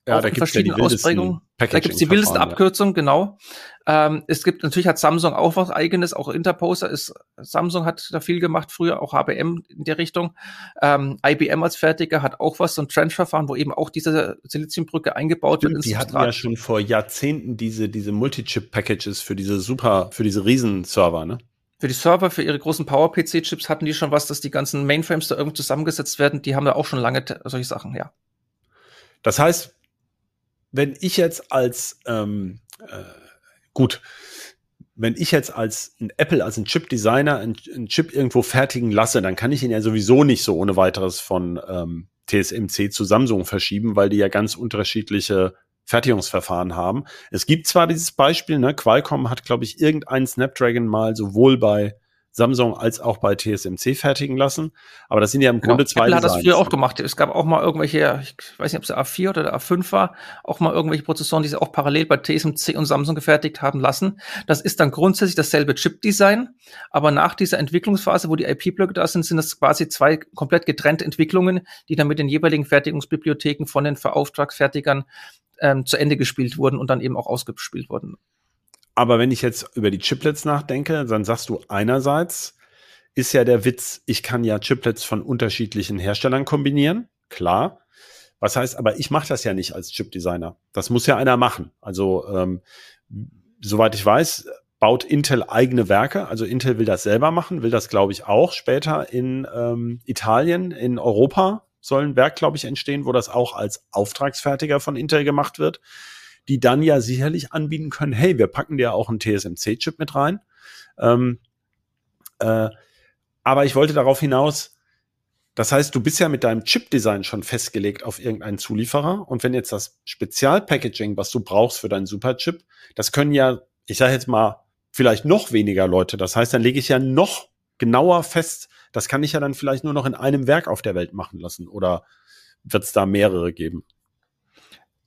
A: Ja, da
C: in
A: gibt's ja die
C: Ausprägungen. Da gibt's die wildesten
A: ja.
C: Abkürzungen, genau. Ähm, es gibt natürlich hat Samsung auch was eigenes, auch Interposer ist Samsung hat da viel gemacht früher, auch HBM in der Richtung. Ähm, IBM als Fertiger hat auch was, so ein Trench-Verfahren, wo eben auch diese Siliziumbrücke eingebaut wird
A: Stimmt, die hatten ja schon vor Jahrzehnten diese, diese Multi-Chip-Packages für diese super, für diese Riesenserver, ne?
C: Für die Server, für ihre großen Power-PC-Chips hatten die schon was, dass die ganzen Mainframes da irgendwie zusammengesetzt werden. Die haben da auch schon lange solche Sachen, ja.
A: Das heißt, wenn ich jetzt als ähm, äh, gut, wenn ich jetzt als ein Apple, als ein Chip-Designer einen, einen Chip irgendwo fertigen lasse, dann kann ich ihn ja sowieso nicht so ohne weiteres von ähm, TSMC zu Samsung verschieben, weil die ja ganz unterschiedliche Fertigungsverfahren haben. Es gibt zwar dieses Beispiel, ne, Qualcomm hat, glaube ich, irgendeinen Snapdragon mal sowohl bei Samsung als auch bei TSMC fertigen lassen, aber das sind ja im Grunde zwei
C: Genau. Apple hat das
A: Designs.
C: früher auch gemacht. Es gab auch mal irgendwelche, ich weiß nicht, ob es der A4 oder der A5 war, auch mal irgendwelche Prozessoren, die sie auch parallel bei TSMC und Samsung gefertigt haben lassen. Das ist dann grundsätzlich dasselbe Chip-Design, aber nach dieser Entwicklungsphase, wo die IP-Blöcke da sind, sind das quasi zwei komplett getrennte Entwicklungen, die dann mit den jeweiligen Fertigungsbibliotheken von den Auftragsfertigern ähm, zu Ende gespielt wurden und dann eben auch ausgespielt wurden.
A: Aber wenn ich jetzt über die Chiplets nachdenke, dann sagst du einerseits ist ja der Witz, ich kann ja Chiplets von unterschiedlichen Herstellern kombinieren, klar. Was heißt, aber ich mache das ja nicht als Chipdesigner. Das muss ja einer machen. Also ähm, soweit ich weiß, baut Intel eigene Werke. Also Intel will das selber machen, will das glaube ich auch später in ähm, Italien, in Europa soll ein Werk glaube ich entstehen, wo das auch als Auftragsfertiger von Intel gemacht wird die dann ja sicherlich anbieten können, hey, wir packen dir auch einen TSMC-Chip mit rein. Ähm, äh, aber ich wollte darauf hinaus, das heißt, du bist ja mit deinem Chip-Design schon festgelegt auf irgendeinen Zulieferer. Und wenn jetzt das Spezialpackaging, was du brauchst für deinen Superchip, das können ja, ich sage jetzt mal, vielleicht noch weniger Leute. Das heißt, dann lege ich ja noch genauer fest, das kann ich ja dann vielleicht nur noch in einem Werk auf der Welt machen lassen. Oder wird es da mehrere geben?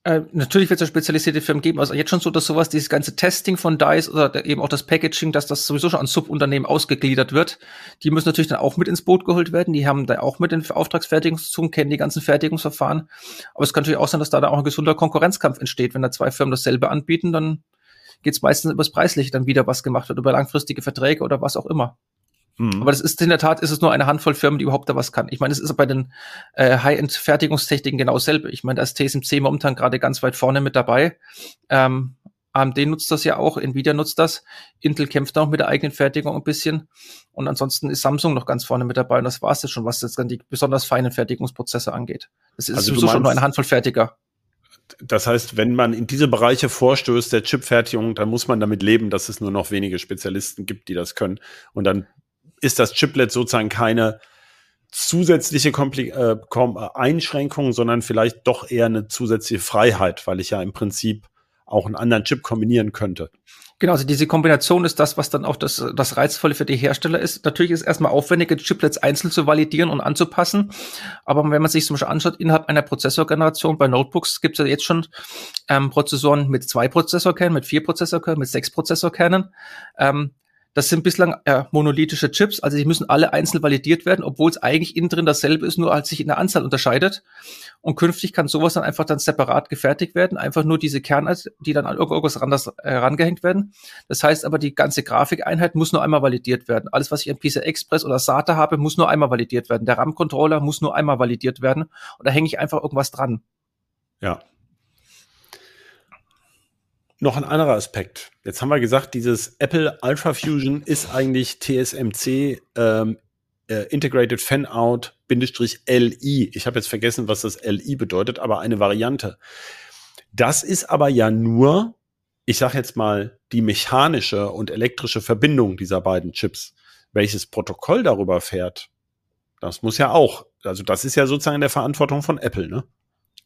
C: Äh, natürlich wird es ja spezialisierte Firmen geben. Also jetzt schon so, dass sowas, dieses ganze Testing von DICE oder der- eben auch das Packaging, dass das sowieso schon an Subunternehmen ausgegliedert wird. Die müssen natürlich dann auch mit ins Boot geholt werden. Die haben da auch mit den Auftragsfertigungszonen, kennen die ganzen Fertigungsverfahren. Aber es kann natürlich auch sein, dass da, da auch ein gesunder Konkurrenzkampf entsteht. Wenn da zwei Firmen dasselbe anbieten, dann geht es meistens übers Preisliche dann wieder was gemacht wird, über langfristige Verträge oder was auch immer.
A: Mhm.
C: Aber das ist in der Tat ist es nur eine Handvoll Firmen, die überhaupt da was kann. Ich meine, es ist bei den äh, High-End-Fertigungstechniken genau dasselbe. Ich meine, da ist TSMC momentan gerade ganz weit vorne mit dabei. Ähm, AMD nutzt das ja auch, Nvidia nutzt das. Intel kämpft auch mit der eigenen Fertigung ein bisschen. Und ansonsten ist Samsung noch ganz vorne mit dabei. Und das war es jetzt schon, was jetzt dann die besonders feinen Fertigungsprozesse angeht. Das ist
A: Also
C: sowieso schon nur eine Handvoll Fertiger.
A: Das heißt, wenn man in diese Bereiche vorstößt der Chipfertigung, dann muss man damit leben, dass es nur noch wenige Spezialisten gibt, die das können. Und dann ist das Chiplet sozusagen keine zusätzliche Kompli äh, äh, Einschränkung, sondern vielleicht doch eher eine zusätzliche Freiheit, weil ich ja im Prinzip auch einen anderen Chip kombinieren könnte.
C: Genau, also diese Kombination ist das, was dann auch das, das Reizvolle für die Hersteller ist. Natürlich ist erstmal aufwendige Chiplets einzeln zu validieren und anzupassen. Aber wenn man sich zum Beispiel anschaut, innerhalb einer Prozessorgeneration bei Notebooks gibt es ja jetzt schon ähm, Prozessoren mit zwei Prozessorkernen, mit vier Prozessorkernen, mit sechs Prozessorkernen. Ähm, Das sind bislang äh, monolithische Chips, also die müssen alle einzeln validiert werden, obwohl es eigentlich innen drin dasselbe ist, nur als sich in der Anzahl unterscheidet. Und künftig kann sowas dann einfach dann separat gefertigt werden, einfach nur diese Kerne, die dann an irgendwas anders herangehängt werden. Das heißt aber, die ganze Grafikeinheit muss nur einmal validiert werden. Alles, was ich in PCI Express oder SATA habe, muss nur einmal validiert werden. Der RAM-Controller muss nur einmal validiert werden. Und da hänge ich einfach irgendwas dran.
A: Ja, noch ein anderer Aspekt. Jetzt haben wir gesagt, dieses Apple Ultra Fusion ist eigentlich TSMC ähm, äh, Integrated Fan Out LI. Ich habe jetzt vergessen, was das LI bedeutet, aber eine Variante. Das ist aber ja nur, ich sage jetzt mal, die mechanische und elektrische Verbindung dieser beiden Chips. Welches Protokoll darüber fährt, das muss ja auch, also das ist ja sozusagen in der Verantwortung von Apple, ne?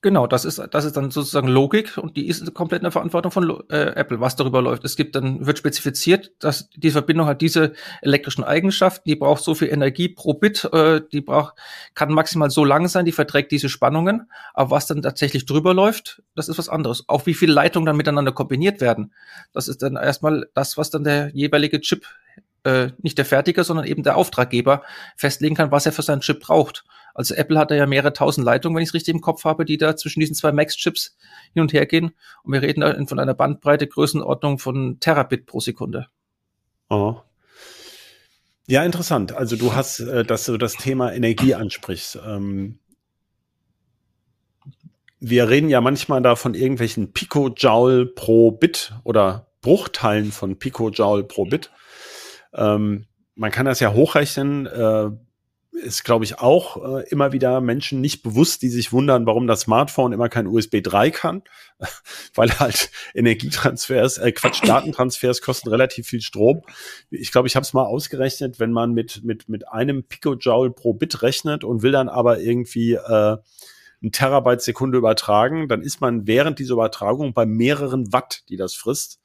C: Genau, das ist, das ist dann sozusagen Logik und die ist komplett in der Verantwortung von äh, Apple, was darüber läuft. Es gibt dann, wird spezifiziert, dass die Verbindung hat diese elektrischen Eigenschaften, die braucht so viel Energie pro Bit, äh, die braucht, kann maximal so lang sein, die verträgt diese Spannungen, aber was dann tatsächlich drüber läuft, das ist was anderes. Auch wie viele Leitungen dann miteinander kombiniert werden, das ist dann erstmal das, was dann der jeweilige Chip äh, nicht der Fertiger, sondern eben der Auftraggeber festlegen kann, was er für seinen Chip braucht. Also Apple hat da ja mehrere tausend Leitungen, wenn ich es richtig im Kopf habe, die da zwischen diesen zwei Max-Chips hin und her gehen. Und wir reden da von einer Bandbreite Größenordnung von Terabit pro Sekunde.
A: Oh. Ja, interessant. Also du hast, äh, dass du das Thema Energie ansprichst. Ähm, wir reden ja manchmal da von irgendwelchen Picojoule pro Bit oder Bruchteilen von Picojoule pro Bit. Ähm, man kann das ja hochrechnen. Äh, ist, glaube ich, auch äh, immer wieder Menschen nicht bewusst, die sich wundern, warum das Smartphone immer kein USB 3 kann, weil halt Energietransfers, äh, Quatsch, Datentransfers kosten relativ viel Strom. Ich glaube, ich habe es mal ausgerechnet, wenn man mit, mit, mit einem Picojoule pro Bit rechnet und will dann aber irgendwie äh, ein Terabyte Sekunde übertragen, dann ist man während dieser Übertragung bei mehreren Watt, die das frisst.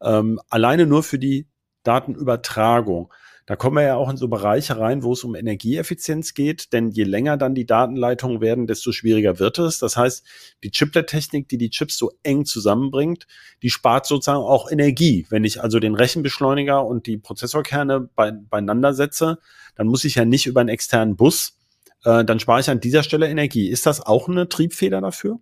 A: Ähm, alleine nur für die Datenübertragung. Da kommen wir ja auch in so Bereiche rein, wo es um Energieeffizienz geht, denn je länger dann die Datenleitungen werden, desto schwieriger wird es. Das heißt, die Chiplet-Technik, die die Chips so eng zusammenbringt, die spart sozusagen auch Energie. Wenn ich also den Rechenbeschleuniger und die Prozessorkerne bei, beieinander setze, dann muss ich ja nicht über einen externen Bus, äh, dann spare ich an dieser Stelle Energie. Ist das auch eine Triebfeder dafür?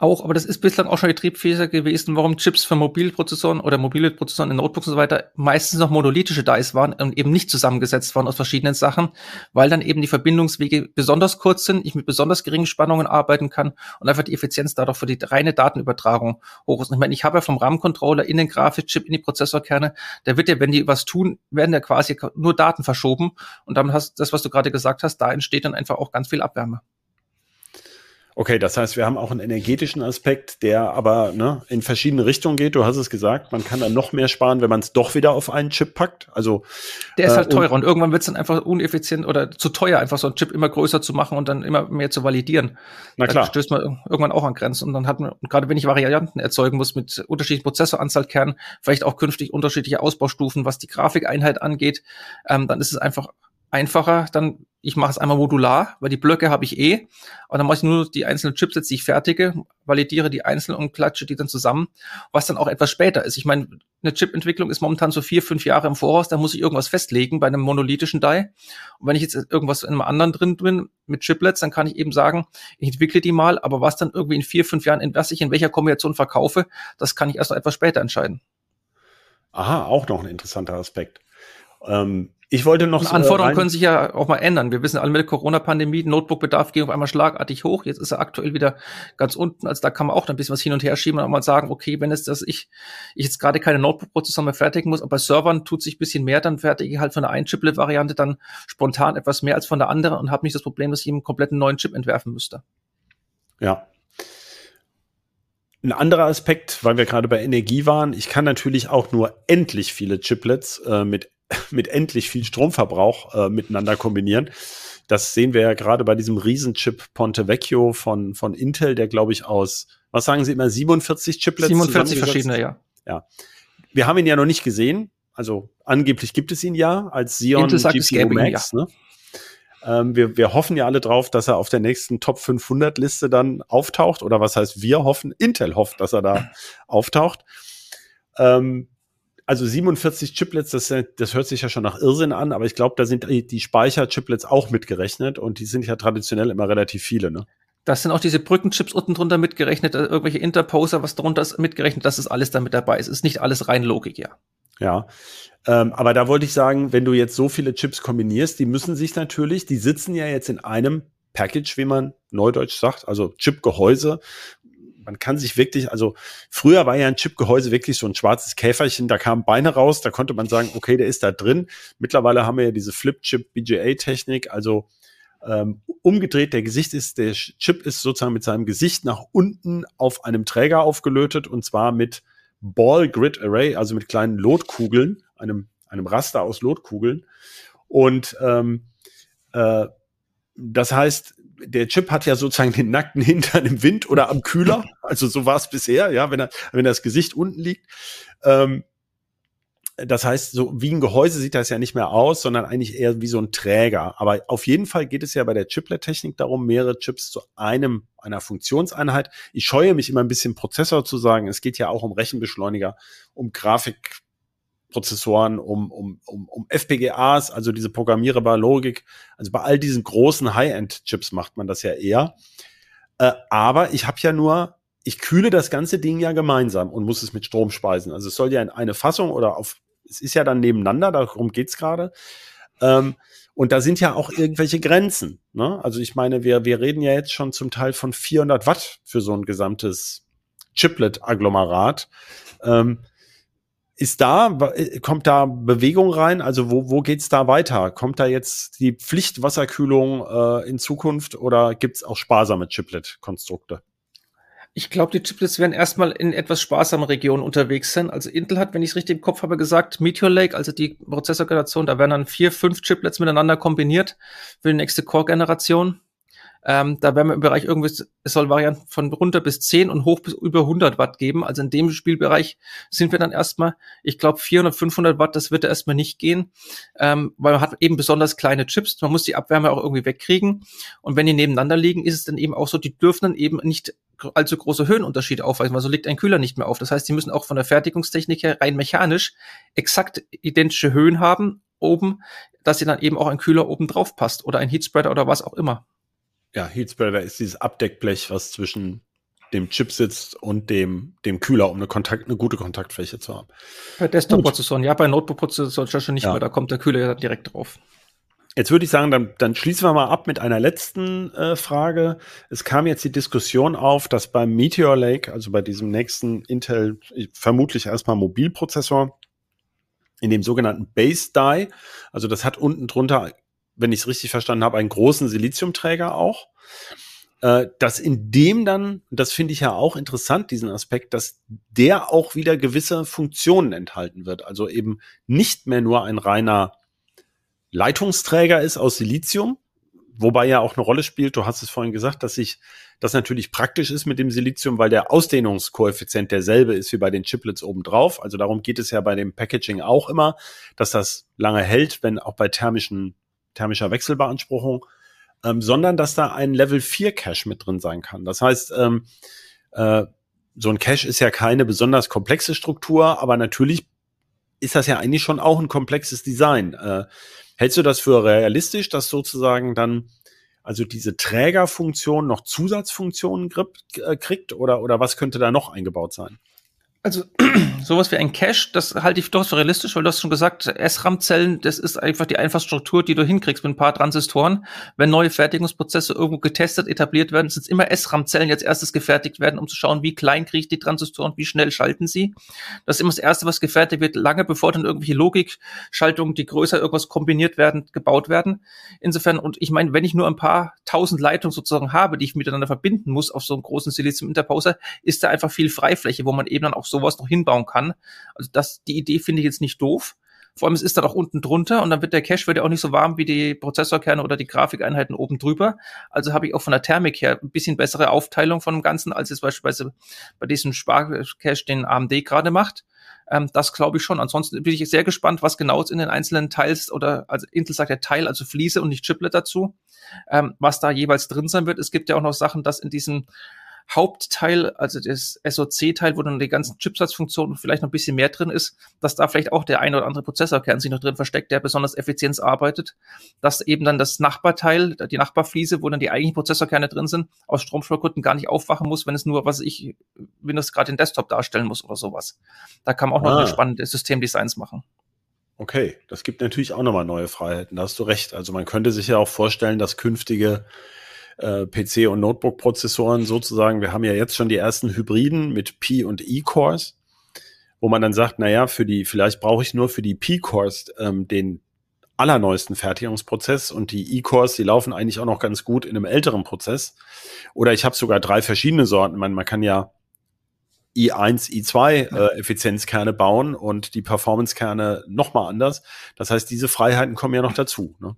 C: Auch, aber das ist bislang auch schon die Triebfeder gewesen, warum Chips für Mobilprozessoren oder mobile Prozessoren in Notebooks und so weiter meistens noch monolithische Dice waren und eben nicht zusammengesetzt waren aus verschiedenen Sachen, weil dann eben die Verbindungswege besonders kurz sind, ich mit besonders geringen Spannungen arbeiten kann und einfach die Effizienz dadurch für die reine Datenübertragung hoch ist. Ich meine, ich habe ja vom RAM-Controller in den Grafikchip, in die Prozessorkerne, da wird ja, wenn die was tun, werden ja quasi nur Daten verschoben und damit hast das, was du gerade gesagt hast, da entsteht dann einfach auch ganz viel Abwärme.
A: Okay, das heißt, wir haben auch einen energetischen Aspekt, der aber ne, in verschiedene Richtungen geht. Du hast es gesagt, man kann dann noch mehr sparen, wenn man es doch wieder auf einen Chip packt. Also
C: der ist halt äh, teurer und, irgendwann wird es dann einfach uneffizient oder zu teuer, einfach so einen Chip immer größer zu machen und dann immer mehr zu validieren.
A: Na klar. Da
C: stößt man irgendwann auch an Grenzen und dann hat man, gerade wenn ich Varianten erzeugen muss mit unterschiedlichen Prozessoranzahlkernen, vielleicht auch künftig unterschiedliche Ausbaustufen, was die Grafikeinheit angeht, ähm, dann ist es einfach einfacher, dann ich mache es einmal modular, weil die Blöcke habe ich eh, und dann mache ich nur die einzelnen Chipsets, die ich fertige, validiere die einzeln und klatsche die dann zusammen, was dann auch etwas später ist. Ich meine, eine Chipentwicklung ist momentan so vier, fünf Jahre im Voraus, da muss ich irgendwas festlegen bei einem monolithischen Die. Und wenn ich jetzt irgendwas in einem anderen drin bin mit Chiplets, dann kann ich eben sagen, ich entwickle die mal, aber was dann irgendwie in vier, fünf Jahren, in was ich in welcher Kombination verkaufe, das kann ich erst noch etwas später entscheiden.
A: Aha, auch noch ein interessanter Aspekt. Ähm, ich wollte noch.
C: So Anforderungen können sich ja auch mal ändern. Wir wissen alle mit der Corona-Pandemie, Notebook-Bedarf ging auf einmal schlagartig hoch. Jetzt ist er aktuell wieder ganz unten. Also da kann man auch ein bisschen was hin und her schieben und auch mal sagen, okay, wenn es das ich, ich jetzt gerade keine Notebook-Prozessor mehr fertigen muss, aber bei Servern tut sich ein bisschen mehr, dann fertige ich halt von der einen Chiplet-Variante dann spontan etwas mehr als von der anderen und habe nicht das Problem, dass ich einen kompletten neuen Chip entwerfen müsste.
A: Ja, ein anderer Aspekt, weil wir gerade bei Energie waren, ich kann natürlich auch nur endlich viele Chiplets äh, mit mit endlich viel Stromverbrauch äh, miteinander kombinieren. Das sehen wir ja gerade bei diesem Riesenchip Ponte Vecchio von, von Intel, der glaube ich aus, was sagen Sie immer, 47 Chiplets?
C: 47 verschiedene, ja.
A: Ja. Wir haben ihn ja noch nicht gesehen. Also angeblich gibt es ihn ja als Xeon GPU Max. Ihn, ja. ne? ähm, wir, wir hoffen ja alle drauf, dass er auf der nächsten Top 500 Liste dann auftaucht. Oder was heißt wir hoffen? Intel hofft, dass er da auftaucht. Ähm, also 47 Chiplets, das, das hört sich ja schon nach Irrsinn an, aber ich glaube, da sind die Speicher-Chiplets auch mitgerechnet und die sind ja traditionell immer relativ viele, ne?
C: Das sind auch diese Brückenchips unten drunter mitgerechnet, äh, irgendwelche Interposer, was drunter ist mitgerechnet, das ist alles damit dabei. Es ist nicht alles rein Logik, ja.
A: Ja, ähm, aber da wollte ich sagen, wenn du jetzt so viele Chips kombinierst, die müssen sich natürlich, die sitzen ja jetzt in einem Package, wie man neudeutsch sagt, also Chipgehäuse. Man kann sich wirklich, also früher war ja ein Chipgehäuse wirklich so ein schwarzes Käferchen, da kamen Beine raus, da konnte man sagen, okay, der ist da drin. Mittlerweile haben wir ja diese Flip-Chip BGA-Technik, also ähm, umgedreht, der Gesicht ist, der Chip ist sozusagen mit seinem Gesicht nach unten auf einem Träger aufgelötet und zwar mit Ball Grid Array, also mit kleinen Lotkugeln, einem, einem Raster aus Lotkugeln. Und ähm, äh, das heißt, der Chip hat ja sozusagen den nackten Hintern im Wind oder am Kühler. Also so war es bisher, ja, wenn er, wenn das Gesicht unten liegt. Ähm, das heißt, so wie ein Gehäuse sieht das ja nicht mehr aus, sondern eigentlich eher wie so ein Träger. Aber auf jeden Fall geht es ja bei der Chiplet-Technik darum, mehrere Chips zu einem, einer Funktionseinheit. Ich scheue mich immer ein bisschen Prozessor zu sagen. Es geht ja auch um Rechenbeschleuniger, um Grafikprozessoren, um, um, um, um FPGAs, also diese programmierbare Logik. Also bei all diesen großen High-End-Chips macht man das ja eher. Äh, aber ich habe ja nur ich kühle das ganze Ding ja gemeinsam und muss es mit Strom speisen. Also es soll ja in eine Fassung oder auf es ist ja dann nebeneinander, darum geht's gerade. Ähm, und da sind ja auch irgendwelche Grenzen. Ne? Also ich meine, wir, wir reden ja jetzt schon zum Teil von 400 Watt für so ein gesamtes Chiplet-Agglomerat. Ähm, ist da, kommt da Bewegung rein? Also wo, wo geht's da weiter? Kommt da jetzt die Pflichtwasserkühlung äh, in Zukunft oder gibt's auch sparsame Chiplet-Konstrukte?
C: Ich glaube, die Chiplets werden erstmal in etwas sparsamen Regionen unterwegs sein. Also Intel hat, wenn ich es richtig im Kopf habe, gesagt, Meteor Lake, also die Prozessorgeneration, da werden dann vier, fünf Chiplets miteinander kombiniert für die nächste Core-Generation. Ähm, da werden wir im Bereich irgendwie, es soll Varianten von runter bis 10 und hoch bis über 100 Watt geben. Also in dem Spielbereich sind wir dann erstmal, ich glaube 400, 500 Watt, das wird da erstmal nicht gehen, ähm, weil man hat eben besonders kleine Chips. Man muss die Abwärme auch irgendwie wegkriegen. Und wenn die nebeneinander liegen, ist es dann eben auch so, die dürfen dann eben nicht allzu große Höhenunterschiede aufweisen, weil so liegt ein Kühler nicht mehr auf. Das heißt, die müssen auch von der Fertigungstechnik her rein mechanisch exakt identische Höhen haben oben, dass sie dann eben auch ein Kühler oben drauf passt oder ein Heatspreader oder was auch immer
A: ja, Heatspreader ist dieses Abdeckblech, was zwischen dem Chip sitzt und dem, dem Kühler, um eine, Kontakt, eine gute Kontaktfläche zu haben.
C: Bei Desktop-Prozessoren, ja, bei Notebook-Prozessoren schon nicht ja. mehr, da kommt der Kühler ja direkt drauf.
A: Jetzt würde ich sagen, dann, dann schließen wir mal ab mit einer letzten äh, Frage. Es kam jetzt die Diskussion auf, dass beim Meteor Lake, also bei diesem nächsten Intel, vermutlich erstmal Mobilprozessor, in dem sogenannten Base Die, also das hat unten drunter wenn ich es richtig verstanden habe, einen großen Siliziumträger auch. Äh, dass in dem dann, das finde ich ja auch interessant, diesen Aspekt, dass der auch wieder gewisse Funktionen enthalten wird. Also eben nicht mehr nur ein reiner Leitungsträger ist aus Silizium, wobei ja auch eine Rolle spielt, du hast es vorhin gesagt, dass sich das natürlich praktisch ist mit dem Silizium, weil der Ausdehnungskoeffizient derselbe ist wie bei den Chiplets obendrauf. Also darum geht es ja bei dem Packaging auch immer, dass das lange hält, wenn auch bei thermischen thermischer Wechselbeanspruchung, ähm, sondern dass da ein Level 4 Cache mit drin sein kann. Das heißt, ähm, äh, so ein Cache ist ja keine besonders komplexe Struktur, aber natürlich ist das ja eigentlich schon auch ein komplexes Design. Äh, hältst du das für realistisch, dass sozusagen dann also diese Trägerfunktion noch Zusatzfunktionen äh, kriegt oder, oder was könnte da noch eingebaut sein?
C: Also sowas wie ein Cache, das halte ich doch für realistisch, weil du hast schon gesagt, SRAM-Zellen, das ist einfach die einfache Struktur, die du hinkriegst mit ein paar Transistoren. Wenn neue Fertigungsprozesse irgendwo getestet, etabliert werden, sind es immer SRAM-Zellen jetzt erstes gefertigt werden, um zu schauen, wie klein kriege ich die Transistoren, wie schnell schalten sie. Das ist immer das Erste, was gefertigt wird, lange bevor dann irgendwelche Logikschaltungen, die größer irgendwas kombiniert werden, gebaut werden. Insofern, und ich meine, wenn ich nur ein paar tausend Leitungen sozusagen habe, die ich miteinander verbinden muss auf so einem großen Silizium-Interposer, ist da einfach viel Freifläche, wo man eben dann auch sowas noch hinbauen kann. Also das, die Idee finde ich jetzt nicht doof. Vor allem, es ist dann auch unten drunter und dann wird der Cache wird ja auch nicht so warm wie die Prozessorkerne oder die Grafikeinheiten oben drüber. Also habe ich auch von der Thermik her ein bisschen bessere Aufteilung von dem Ganzen, als es beispielsweise bei diesem Sparcache, den AMD gerade macht. Ähm, das glaube ich schon. Ansonsten bin ich sehr gespannt, was genau in den einzelnen Teils oder also Intel sagt ja Teil, also Fliese und nicht Chiplet dazu, ähm, was da jeweils drin sein wird. Es gibt ja auch noch Sachen, dass in diesem Hauptteil, also das SOC-Teil, wo dann die ganzen Chipsatzfunktionen vielleicht noch ein bisschen mehr drin ist, dass da vielleicht auch der ein oder andere Prozessorkern sich noch drin versteckt, der besonders effizient arbeitet, dass eben dann das Nachbarteil, die Nachbarfliese, wo dann die eigentlichen Prozessorkerne drin sind, aus Stromschwallgründen gar nicht aufwachen muss, wenn es nur, was ich, wenn gerade den Desktop darstellen muss oder sowas. Da kann man auch noch ah. spannende Systemdesigns machen.
A: Okay, das gibt natürlich auch nochmal neue Freiheiten, da hast du recht. Also man könnte sich ja auch vorstellen, dass künftige äh, PC- und Notebook-Prozessoren sozusagen, wir haben ja jetzt schon die ersten Hybriden mit P- und E-Cores, wo man dann sagt, naja, für die, vielleicht brauche ich nur für die P-Cores ähm, den allerneuesten Fertigungsprozess und die E-Cores, die laufen eigentlich auch noch ganz gut in einem älteren Prozess. Oder ich habe sogar drei verschiedene Sorten. Man, man kann ja i1, i2 äh, Effizienzkerne bauen und die Performance-Kerne nochmal anders. Das heißt, diese Freiheiten kommen ja noch dazu. Ne?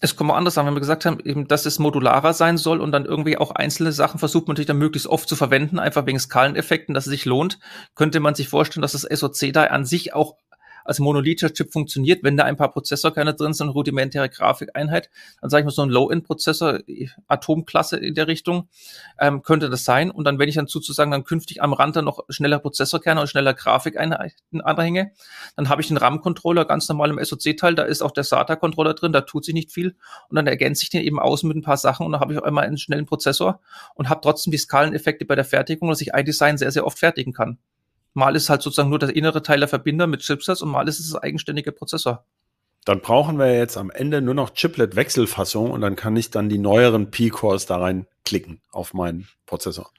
C: Es kommt mal anders sagen, wenn wir gesagt haben, eben, dass es modularer sein soll und dann irgendwie auch einzelne Sachen versucht man natürlich dann möglichst oft zu verwenden, einfach wegen Skaleneffekten, dass es sich lohnt, könnte man sich vorstellen, dass das SOC da an sich auch als monolithischer Chip funktioniert, wenn da ein paar Prozessorkerne drin sind, rudimentäre Grafikeinheit, dann sage ich mal so ein Low-End-Prozessor, Atomklasse in der Richtung, ähm, könnte das sein. Und dann, wenn ich dann sozusagen dann künftig am Rand dann noch schneller Prozessorkerne und schneller Grafikeinheiten anhänge, dann habe ich den RAM-Controller ganz normal im SoC-Teil, da ist auch der SATA-Controller drin, da tut sich nicht viel. Und dann ergänze ich den eben außen mit ein paar Sachen und dann habe ich auch einmal einen schnellen Prozessor und habe trotzdem die Skaleneffekte bei der Fertigung, dass ich ein Design sehr, sehr oft fertigen kann. Mal ist halt sozusagen nur der innere Teil der Verbinder mit Chipsatz und mal ist es das eigenständige Prozessor.
A: Dann brauchen wir jetzt am Ende nur noch Chiplet-Wechselfassung und dann kann ich dann die neueren P-Cores da rein klicken auf meinen Prozessor.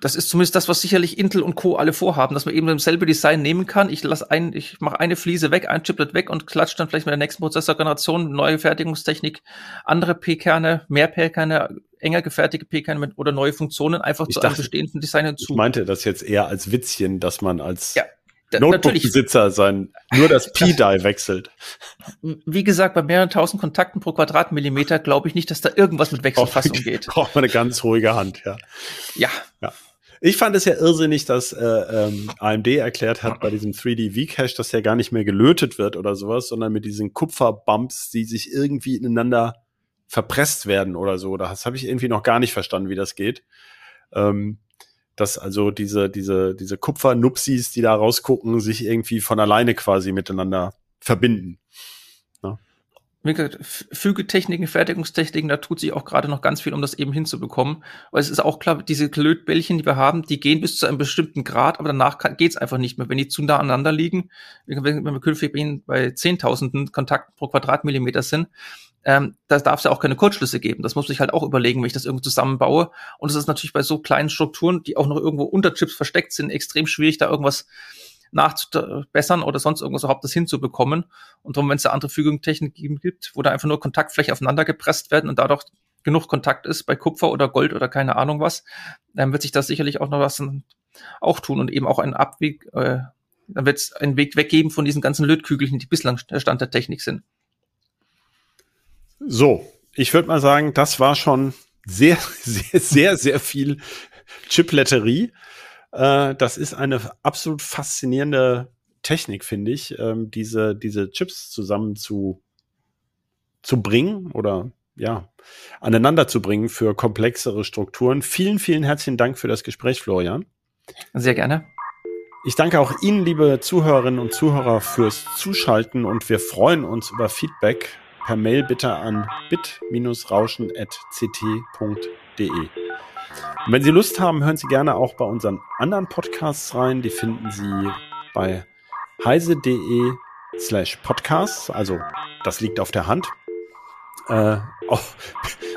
C: Das ist zumindest das, was sicherlich Intel und Co. alle vorhaben, dass man eben dasselbe Design nehmen kann. Ich lasse ein, ich mache eine Fliese weg, ein Chiplet weg und klatsche dann vielleicht mit der nächsten Prozessorgeneration neue Fertigungstechnik, andere P-Kerne, mehr P-Kerne, enger gefertigte P-Kerne oder neue Funktionen einfach ich zu dachte, einem bestehenden Design hinzu.
A: Ich meinte das jetzt eher als Witzchen, dass man als ja. Notebook-Besitzer sein, nur das P-Die wechselt.
C: Wie gesagt, bei mehreren tausend Kontakten pro Quadratmillimeter glaube ich nicht, dass da irgendwas mit Wechselfassung geht.
A: Braucht man eine ganz ruhige Hand, ja.
C: Ja. ja.
A: Ich fand es ja irrsinnig, dass äh, ähm, AMD erklärt hat bei diesem 3D V-Cache, dass der gar nicht mehr gelötet wird oder sowas, sondern mit diesen Kupferbumps, die sich irgendwie ineinander verpresst werden oder so. Das habe ich irgendwie noch gar nicht verstanden, wie das geht. Ähm, dass also diese, diese, diese Kupfernupsis, die da rausgucken, sich irgendwie von alleine quasi miteinander verbinden
C: wie gesagt, Fügetechniken, Fertigungstechniken, da tut sich auch gerade noch ganz viel, um das eben hinzubekommen. Weil es ist auch klar, diese Klötbällchen, die wir haben, die gehen bis zu einem bestimmten Grad, aber danach geht's einfach nicht mehr. Wenn die zu nah aneinander liegen, wenn wir künftig bei Zehntausenden Kontakten pro Quadratmillimeter sind, ähm, da darf es ja auch keine Kurzschlüsse geben. Das muss ich halt auch überlegen, wenn ich das irgendwie zusammenbaue. Und es ist natürlich bei so kleinen Strukturen, die auch noch irgendwo unter Chips versteckt sind, extrem schwierig, da irgendwas nachzubessern oder sonst irgendwas überhaupt das hinzubekommen. Und darum, wenn es da andere Fügungstechniken gibt, wo da einfach nur Kontaktfläche aufeinander gepresst werden und dadurch genug Kontakt ist bei Kupfer oder Gold oder keine Ahnung was, dann wird sich das sicherlich auch noch was auch tun und eben auch ein Abweg, äh, dann wird es einen Weg weggeben von diesen ganzen Lötkügelchen, die bislang der Stand der Technik sind.
A: So, ich würde mal sagen, das war schon sehr, sehr, sehr, sehr viel Chipletterie. Äh, das ist eine absolut faszinierende Technik, finde ich, ähm, diese, diese Chips zusammen zu, zu bringen oder ja, aneinander zu bringen für komplexere Strukturen. Vielen, vielen herzlichen Dank für das Gespräch, Florian.
C: Sehr gerne.
A: Ich danke auch Ihnen, liebe Zuhörerinnen und Zuhörer, fürs Zuschalten und wir freuen uns über Feedback per Mail bitte an bit-rauschen.ct.de. Und wenn Sie Lust haben, hören Sie gerne auch bei unseren anderen Podcasts rein. Die finden Sie bei heise.de slash podcasts. Also das liegt auf der Hand. Äh, auch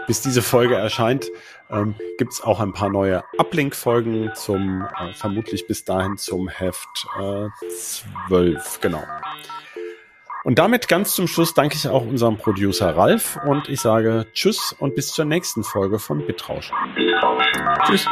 A: bis diese Folge erscheint, ähm, gibt es auch ein paar neue Uplink-Folgen zum, äh, vermutlich bis dahin zum Heft äh, 12, genau. Und damit ganz zum Schluss danke ich auch unserem Producer Ralf und ich sage Tschüss und bis zur nächsten Folge von Bitrauschen. Tschüss.